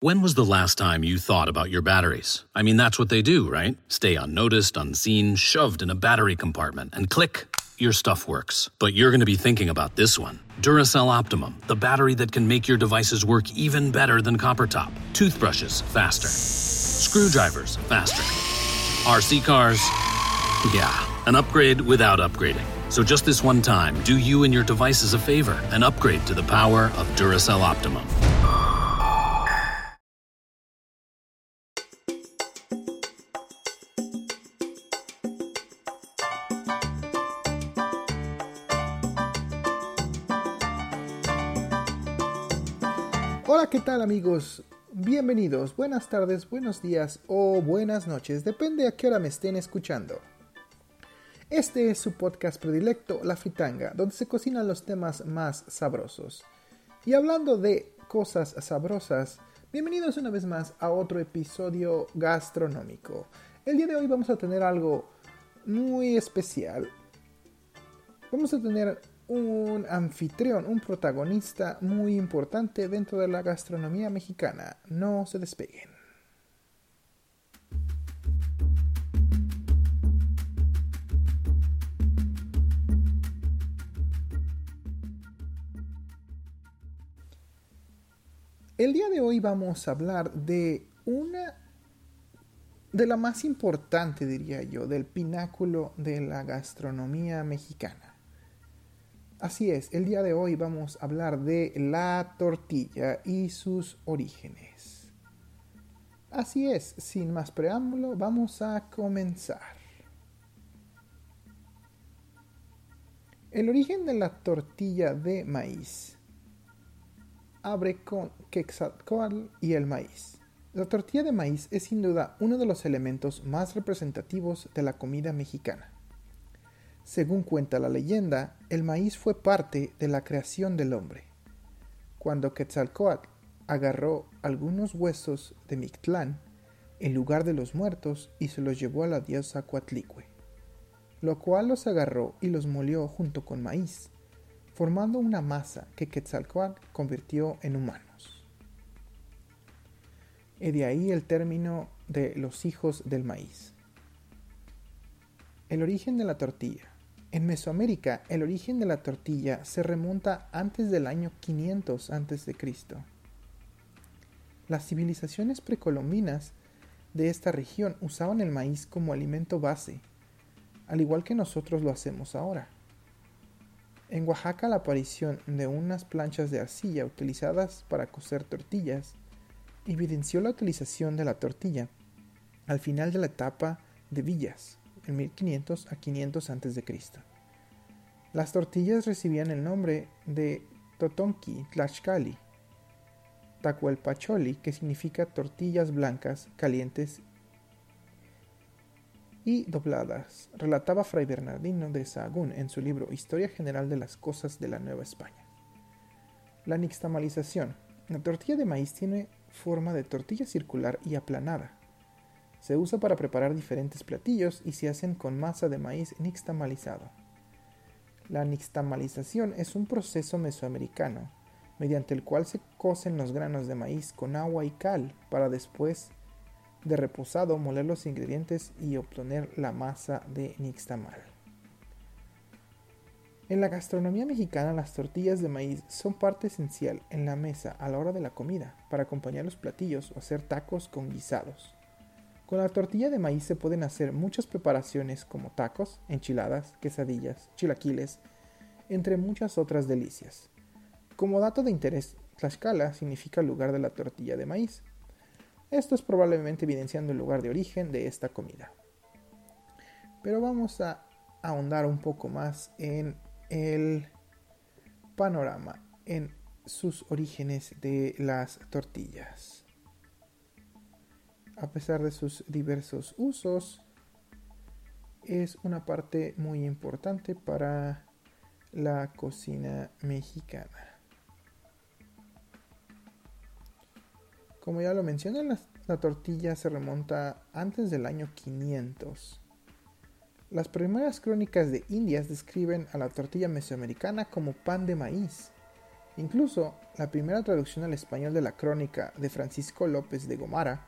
When was the last time you thought about your batteries? I mean, that's what they do, right? Stay unnoticed, unseen, shoved in a battery compartment, and click, your stuff works. But you're going to be thinking about this one Duracell Optimum, the battery that can make your devices work even better than copper top. Toothbrushes, faster. Screwdrivers, faster. RC cars, yeah, an upgrade without upgrading. So just this one time, do you and your devices a favor and upgrade to the power of Duracell Optimum. Hola, ¿qué tal amigos? Bienvenidos, buenas tardes, buenos días o buenas noches, depende a qué hora me estén escuchando. Este es su podcast predilecto, La Fritanga, donde se cocinan los temas más sabrosos. Y hablando de cosas sabrosas, bienvenidos una vez más a otro episodio gastronómico. El día de hoy vamos a tener algo muy especial. Vamos a tener un anfitrión, un protagonista muy importante dentro de la gastronomía mexicana. No se despeguen. El día de hoy vamos a hablar de una de la más importante, diría yo, del pináculo de la gastronomía mexicana. Así es, el día de hoy vamos a hablar de la tortilla y sus orígenes. Así es, sin más preámbulo, vamos a comenzar. El origen de la tortilla de maíz abre con Quetzalcoatl y el maíz. La tortilla de maíz es sin duda uno de los elementos más representativos de la comida mexicana. Según cuenta la leyenda, el maíz fue parte de la creación del hombre. Cuando Quetzalcoatl agarró algunos huesos de Mictlán, en lugar de los muertos, y se los llevó a la diosa Coatlicue, lo cual los agarró y los molió junto con maíz, formando una masa que Quetzalcoatl convirtió en humanos. Y de ahí el término de los hijos del maíz. El origen de la tortilla. En Mesoamérica, el origen de la tortilla se remonta antes del año 500 a.C. Las civilizaciones precolombinas de esta región usaban el maíz como alimento base, al igual que nosotros lo hacemos ahora. En Oaxaca la aparición de unas planchas de arcilla utilizadas para cocer tortillas evidenció la utilización de la tortilla al final de la etapa de villas, en 1500 a 500 a.C. Las tortillas recibían el nombre de Totonki Tlaxcali, Tacuelpacholi, que significa tortillas blancas, calientes y dobladas, relataba Fray Bernardino de Sahagún en su libro Historia General de las Cosas de la Nueva España. La nixtamalización. La tortilla de maíz tiene forma de tortilla circular y aplanada. Se usa para preparar diferentes platillos y se hacen con masa de maíz nixtamalizado. La nixtamalización es un proceso mesoamericano mediante el cual se cocen los granos de maíz con agua y cal para después de reposado, moler los ingredientes y obtener la masa de nixtamal. En la gastronomía mexicana las tortillas de maíz son parte esencial en la mesa a la hora de la comida para acompañar los platillos o hacer tacos con guisados. Con la tortilla de maíz se pueden hacer muchas preparaciones como tacos, enchiladas, quesadillas, chilaquiles, entre muchas otras delicias. Como dato de interés, Tlaxcala significa lugar de la tortilla de maíz, esto es probablemente evidenciando el lugar de origen de esta comida. Pero vamos a ahondar un poco más en el panorama, en sus orígenes de las tortillas. A pesar de sus diversos usos, es una parte muy importante para la cocina mexicana. Como ya lo mencioné, la, tortilla se remonta antes del año 500. Las primeras crónicas de Indias describen a la tortilla mesoamericana como pan de maíz Incluso la primera traducción al español de la crónica de Francisco López de Gomara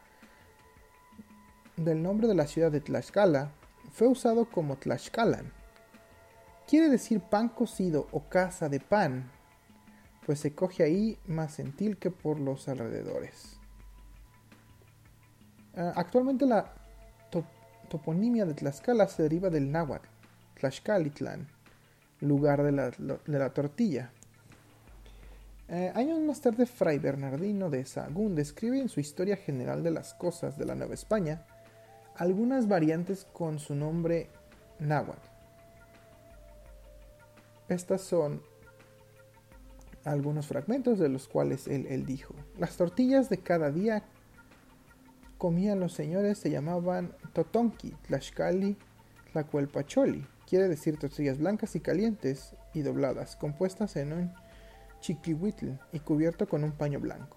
del nombre de la ciudad de Tlaxcala fue usado como Tlaxcalan. Quiere decir pan cocido o casa de pan, pues se coge ahí más gentil que por los alrededores. Ah, actualmente la toponimia de Tlaxcala se deriva del náhuatl, Tlaxcalitlán, lugar de la, tortilla. Eh, años más tarde, Fray Bernardino de Sahagún describe en su Historia General de las Cosas de la Nueva España algunas variantes con su nombre náhuatl. Estas son algunos fragmentos de los cuales él, dijo. Las tortillas de cada día comían los señores se llamaban totonki, tlaxcali, tlacuelpacholi. Quiere decir tortillas blancas y calientes y dobladas, compuestas en un chiquihuitl y cubierto con un paño blanco.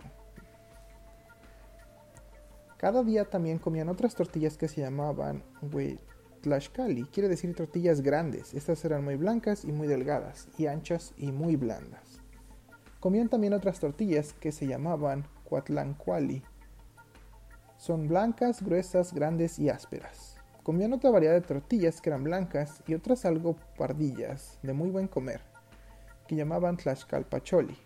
Cada día también comían otras tortillas que se llamaban tlaxcali, quiere decir tortillas grandes. Estas eran muy blancas y muy delgadas, y anchas y muy blandas. Comían también otras tortillas que se llamaban cuatlancuali. Son blancas, gruesas, grandes y ásperas. Comían otra variedad de tortillas que eran blancas y otras algo pardillas, de muy buen comer, que llamaban tlaxcalpacholi.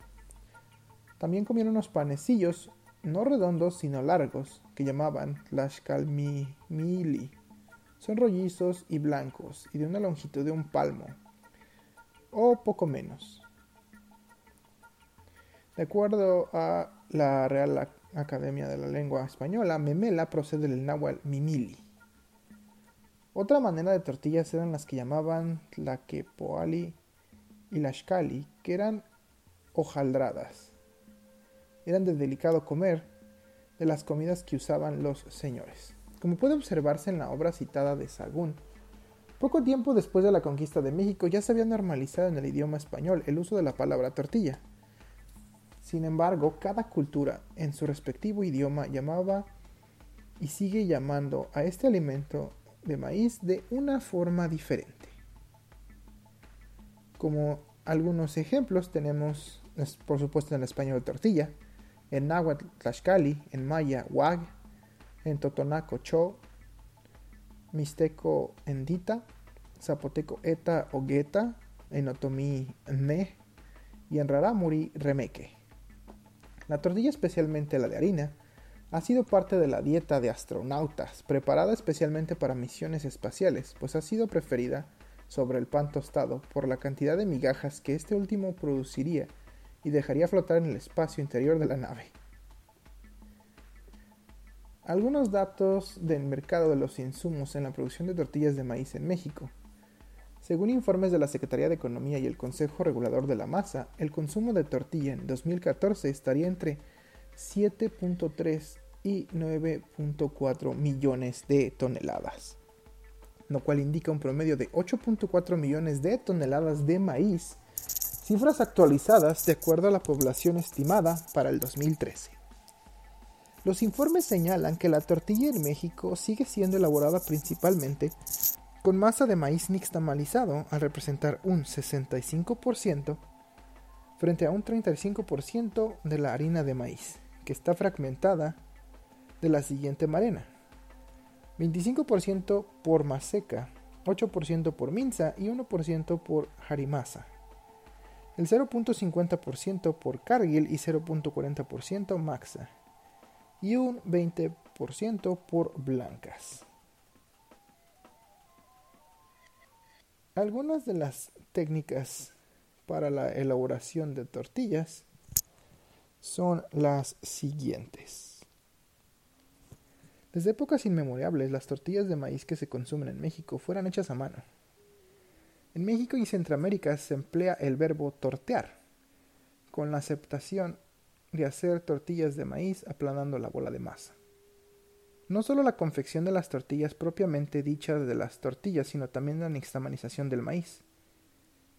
También comían unos panecillos no redondos sino largos, que llamaban Tlaxcalmili. Son rollizos y blancos y de una longitud de un palmo, o poco menos. De acuerdo a la Real Academia de la Lengua Española, memela procede del náhuatl mimili. Otra manera de tortillas eran las que llamaban tlaquepoali y laxcali, que eran hojaldradas eran de delicado comer de las comidas que usaban los señores. Como puede observarse en la obra citada de Sagún, poco tiempo después de la conquista de México ya se había normalizado en el idioma español el uso de la palabra tortilla. Sin embargo, cada cultura en su respectivo idioma llamaba y sigue llamando a este alimento de maíz de una forma diferente. Como algunos ejemplos tenemos, por supuesto, en el español tortilla, en náhuatl Tlaxcali, en maya Wag, en totonaco Cho, mixteco Endita, zapoteco Eta o Geta, en otomí Ne y en rarámuri Remeque. La tortilla, especialmente la de harina, ha sido parte de la dieta de astronautas, preparada especialmente para misiones espaciales, pues ha sido preferida sobre el pan tostado por la cantidad de migajas que este último produciría y dejaría flotar en el espacio interior de la nave. Algunos datos del mercado de los insumos en la producción de tortillas de maíz en México. Según informes de la Secretaría de Economía y el Consejo Regulador de la Masa, el consumo de tortilla en 2014 estaría entre 7.3 y 9.4 millones de toneladas, lo cual indica un promedio de 8.4 millones de toneladas de maíz cifras actualizadas de acuerdo a la población estimada para el 2013. Los informes señalan que la tortilla en México sigue siendo elaborada principalmente con masa de maíz nixtamalizado al representar un 65% frente a un 35% de la harina de maíz, que está fragmentada de la siguiente manera. 25% por maseca, 8% por minza y 1% por harimasa el 0.50% por Cargill y 0.40% Maxa, y un 20% por blancas. Algunas de las técnicas para la elaboración de tortillas son las siguientes. Desde épocas inmemorables, las tortillas de maíz que se consumen en México fueron hechas a mano. En México y Centroamérica se emplea el verbo tortear, con la aceptación de hacer tortillas de maíz aplanando la bola de masa. No solo la confección de las tortillas propiamente dichas de las tortillas, sino también la nixtamalización del maíz.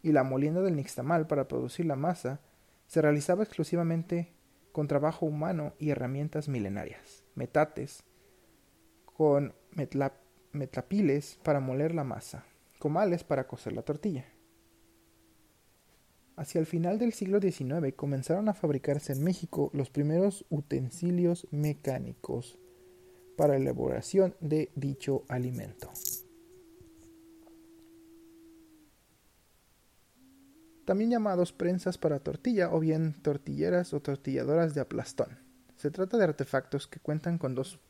Y la molienda del nixtamal para producir la masa se realizaba exclusivamente con trabajo humano y herramientas milenarias, metates, con metlapiles para moler la masa, para cocer la tortilla. Hacia el final del siglo XIX comenzaron a fabricarse en México los primeros utensilios mecánicos para la elaboración de dicho alimento. También llamados prensas para tortilla o bien tortilleras o tortilladoras de aplastón. Se trata de artefactos que cuentan con dos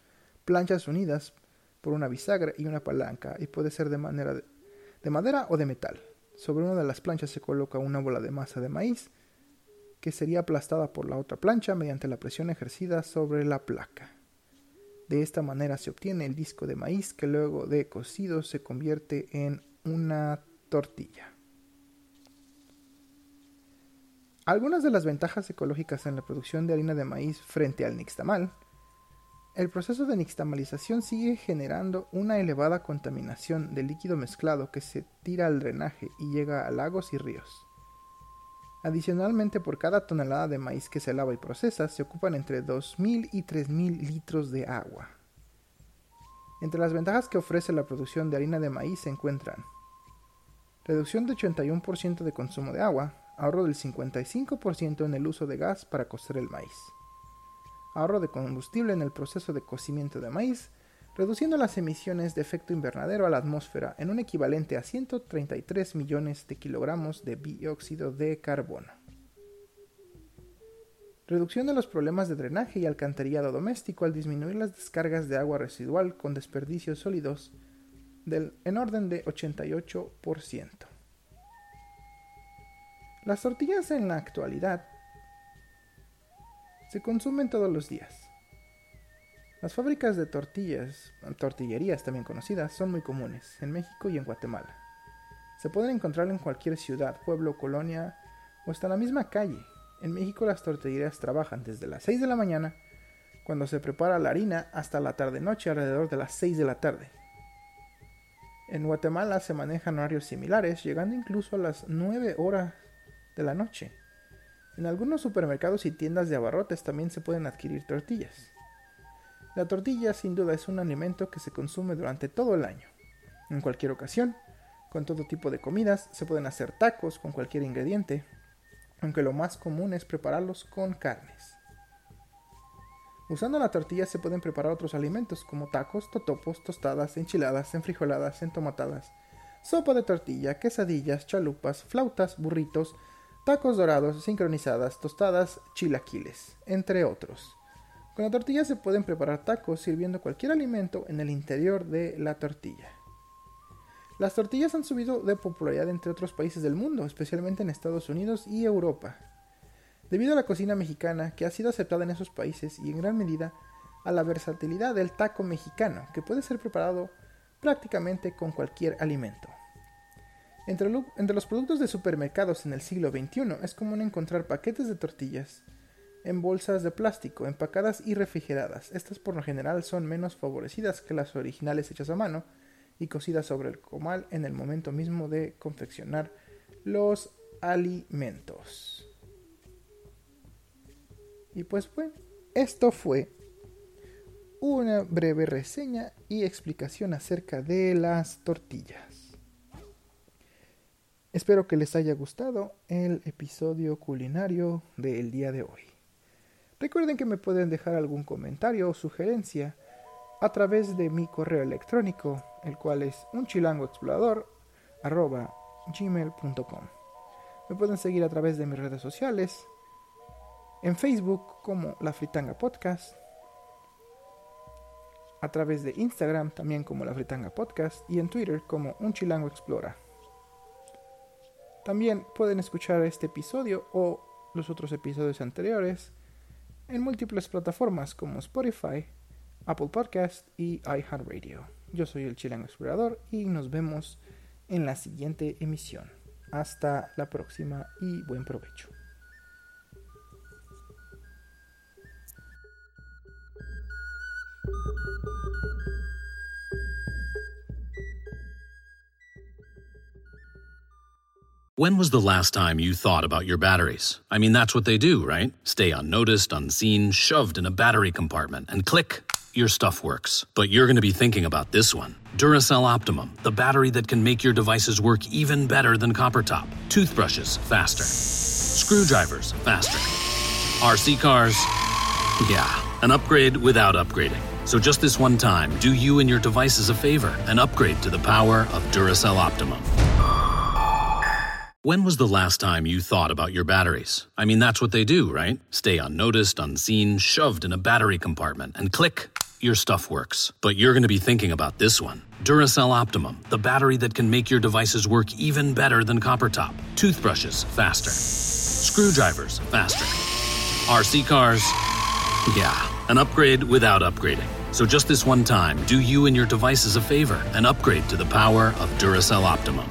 planchas unidas por una bisagra y una palanca y puede ser de, manera de, madera o de metal. Sobre una de las planchas se coloca una bola de masa de maíz que sería aplastada por la otra plancha mediante la presión ejercida sobre la placa. De esta manera se obtiene el disco de maíz que luego de cocido se convierte en una tortilla. Algunas de las ventajas ecológicas en la producción de harina de maíz frente al nixtamal el proceso de nixtamalización sigue generando una elevada contaminación del líquido mezclado que se tira al drenaje y llega a lagos y ríos. Adicionalmente, por cada tonelada de maíz que se lava y procesa, se ocupan entre 2.000 y 3.000 litros de agua. Entre las ventajas que ofrece la producción de harina de maíz se encuentran reducción de 81% de consumo de agua, ahorro del 55% en el uso de gas para cocer el maíz, ahorro de combustible en el proceso de cocimiento de maíz, reduciendo las emisiones de efecto invernadero a la atmósfera en un equivalente a 133 millones de kilogramos de dióxido de carbono. Reducción de los problemas de drenaje y alcantarillado doméstico al disminuir las descargas de agua residual con desperdicios sólidos en orden de 88%. Las tortillas en la actualidad se consumen todos los días. Las fábricas de tortillas, tortillerías también conocidas, son muy comunes en México y en Guatemala. Se pueden encontrar en cualquier ciudad, pueblo, colonia o hasta la misma calle. En México las tortillerías trabajan desde las 6 de la mañana, cuando se prepara la harina, hasta la tarde-noche alrededor de las 6 de la tarde. En Guatemala se manejan horarios similares, llegando incluso a las 9 horas de la noche. En algunos supermercados y tiendas de abarrotes también se pueden adquirir tortillas. La tortilla sin duda es un alimento que se consume durante todo el año. En cualquier ocasión, con todo tipo de comidas, se pueden hacer tacos con cualquier ingrediente, aunque lo más común es prepararlos con carnes. Usando la tortilla se pueden preparar otros alimentos como tacos, totopos, tostadas, enchiladas, enfrijoladas, entomatadas, sopa de tortilla, quesadillas, chalupas, flautas, burritos, tacos dorados, sincronizadas, tostadas, chilaquiles, entre otros. Con la tortilla se pueden preparar tacos sirviendo cualquier alimento en el interior de la tortilla. Las tortillas han subido de popularidad entre otros países del mundo, especialmente en Estados Unidos y Europa. Debido a la cocina mexicana, que ha sido aceptada en esos países y en gran medida a la versatilidad del taco mexicano, que puede ser preparado prácticamente con cualquier alimento. Entre, los productos de supermercados en el siglo XXI es común encontrar paquetes de tortillas en bolsas de plástico, empacadas y refrigeradas. Estas por lo general son menos favorecidas que las originales hechas a mano y cocidas sobre el comal en el momento mismo de confeccionar los alimentos. Y pues bueno, esto fue una breve reseña y explicación acerca de las tortillas. Espero que les haya gustado el episodio culinario del día de hoy. Recuerden que me pueden dejar algún comentario o sugerencia a través de mi correo electrónico, el cual es unchilangoexplorador.gmail.com. Me pueden seguir a través de mis redes sociales, en Facebook como La Fritanga Podcast, a través de Instagram también como La Fritanga Podcast y en Twitter como Un Chilango Explora. También pueden escuchar este episodio o los otros episodios anteriores en múltiples plataformas como Spotify, Apple Podcast y iHeartRadio. Yo soy el Chilango Explorador y nos vemos en la siguiente emisión. Hasta la próxima y buen provecho. When was the last time you thought about your batteries? I mean, that's what they do, right? Stay unnoticed, unseen, shoved in a battery compartment, and click your stuff works. But you're going to be thinking about this one Duracell Optimum, the battery that can make your devices work even better than copper top. Toothbrushes, faster. Screwdrivers, faster. RC cars, yeah, an upgrade without upgrading. So just this one time, do you and your devices a favor and upgrade to the power of Duracell Optimum. When was the last time you thought about your batteries? I mean, that's what they do, right? Stay unnoticed, unseen, shoved in a battery compartment, and click, your stuff works. But you're going to be thinking about this one Duracell Optimum, the battery that can make your devices work even better than copper top. Toothbrushes, faster. Screwdrivers, faster. RC cars, yeah, an upgrade without upgrading. So just this one time, do you and your devices a favor and upgrade to the power of Duracell Optimum.